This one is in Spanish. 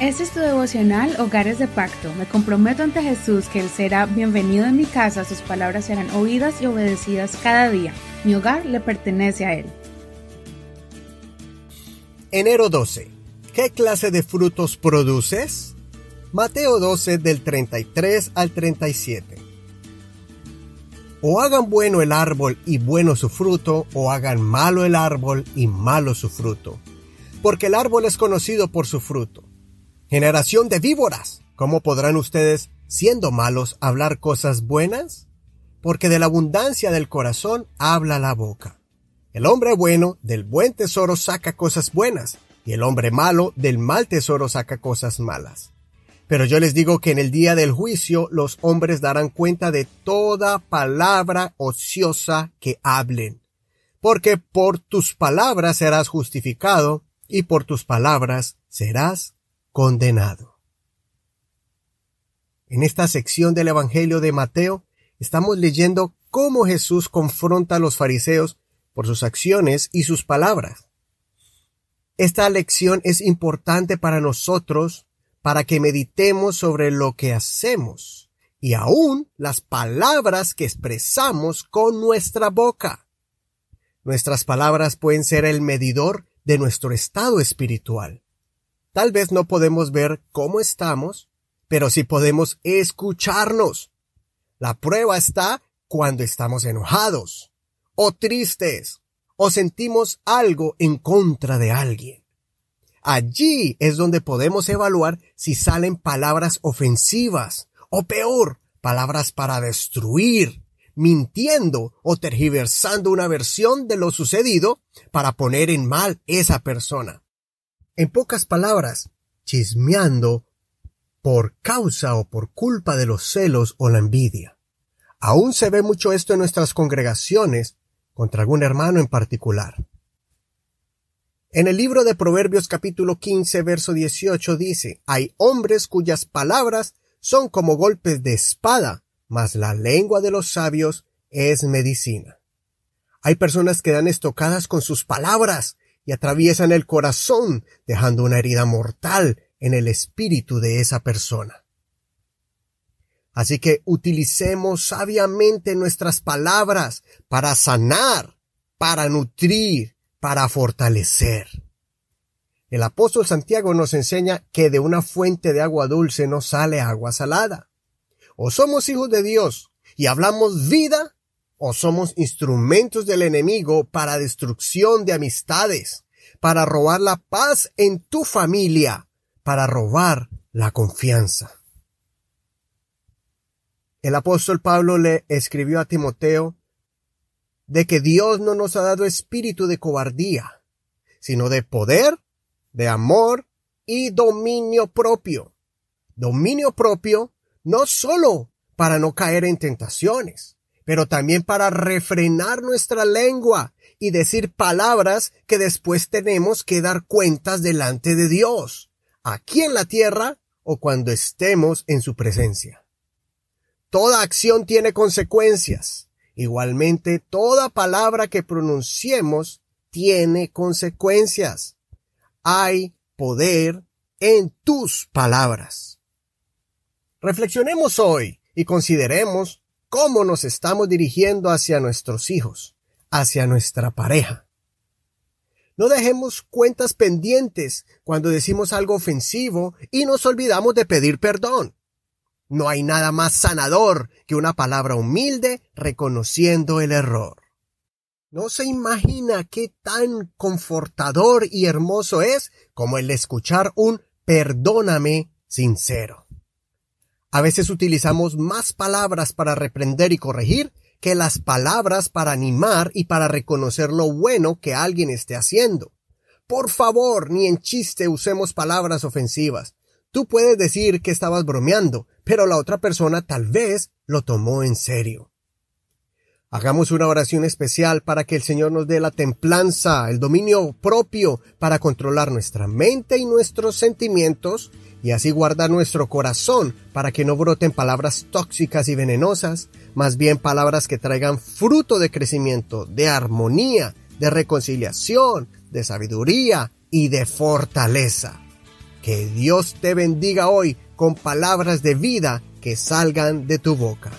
Este es tu devocional Hogares de Pacto. Me comprometo ante Jesús que Él será bienvenido en mi casa, sus palabras serán oídas y obedecidas cada día. Mi hogar le pertenece a Él. Enero 12. ¿Qué clase de frutos produces? Mateo 12 del 33 al 37. O hagan bueno el árbol y bueno su fruto, o hagan malo el árbol y malo su fruto. Porque el árbol es conocido por su fruto. Generación de víboras. ¿Cómo podrán ustedes, siendo malos, hablar cosas buenas? Porque de la abundancia del corazón habla la boca. El hombre bueno del buen tesoro saca cosas buenas, y el hombre malo del mal tesoro saca cosas malas. Pero yo les digo que en el día del juicio los hombres darán cuenta de toda palabra ociosa que hablen. Porque por tus palabras serás justificado, y por tus palabras serás condenado. En esta sección del Evangelio de Mateo estamos leyendo cómo Jesús confronta a los fariseos por sus acciones y sus palabras. Esta lección es importante para nosotros para que meditemos sobre lo que hacemos y aún las palabras que expresamos con nuestra boca. Nuestras palabras pueden ser el medidor de nuestro estado espiritual. Tal vez no podemos ver cómo estamos, pero sí podemos escucharnos. La prueba está cuando estamos enojados, o tristes, o sentimos algo en contra de alguien. Allí es donde podemos evaluar si salen palabras ofensivas, o peor, palabras para destruir, mintiendo o tergiversando una versión de lo sucedido para poner en mal esa persona. En pocas palabras, chismeando por causa o por culpa de los celos o la envidia. Aún se ve mucho esto en nuestras congregaciones contra algún hermano en particular. En el libro de Proverbios capítulo 15 verso 18 dice, hay hombres cuyas palabras son como golpes de espada, mas la lengua de los sabios es medicina. Hay personas que dan estocadas con sus palabras y atraviesan el corazón, dejando una herida mortal en el espíritu de esa persona. Así que utilicemos sabiamente nuestras palabras para sanar, para nutrir, para fortalecer. El apóstol Santiago nos enseña que de una fuente de agua dulce no sale agua salada. O somos hijos de Dios y hablamos vida o somos instrumentos del enemigo para destrucción de amistades, para robar la paz en tu familia, para robar la confianza. El apóstol Pablo le escribió a Timoteo de que Dios no nos ha dado espíritu de cobardía, sino de poder, de amor y dominio propio. Dominio propio no solo para no caer en tentaciones, pero también para refrenar nuestra lengua y decir palabras que después tenemos que dar cuentas delante de Dios, aquí en la tierra o cuando estemos en su presencia. Toda acción tiene consecuencias. Igualmente, toda palabra que pronunciemos tiene consecuencias. Hay poder en tus palabras. Reflexionemos hoy y consideremos cómo nos estamos dirigiendo hacia nuestros hijos, hacia nuestra pareja. No dejemos cuentas pendientes cuando decimos algo ofensivo y nos olvidamos de pedir perdón. No hay nada más sanador que una palabra humilde reconociendo el error. No se imagina qué tan confortador y hermoso es como el escuchar un perdóname sincero. A veces utilizamos más palabras para reprender y corregir que las palabras para animar y para reconocer lo bueno que alguien esté haciendo. Por favor, ni en chiste usemos palabras ofensivas. Tú puedes decir que estabas bromeando, pero la otra persona tal vez lo tomó en serio. Hagamos una oración especial para que el Señor nos dé la templanza, el dominio propio para controlar nuestra mente y nuestros sentimientos y así guardar nuestro corazón para que no broten palabras tóxicas y venenosas, más bien palabras que traigan fruto de crecimiento, de armonía, de reconciliación, de sabiduría y de fortaleza. Que Dios te bendiga hoy con palabras de vida que salgan de tu boca.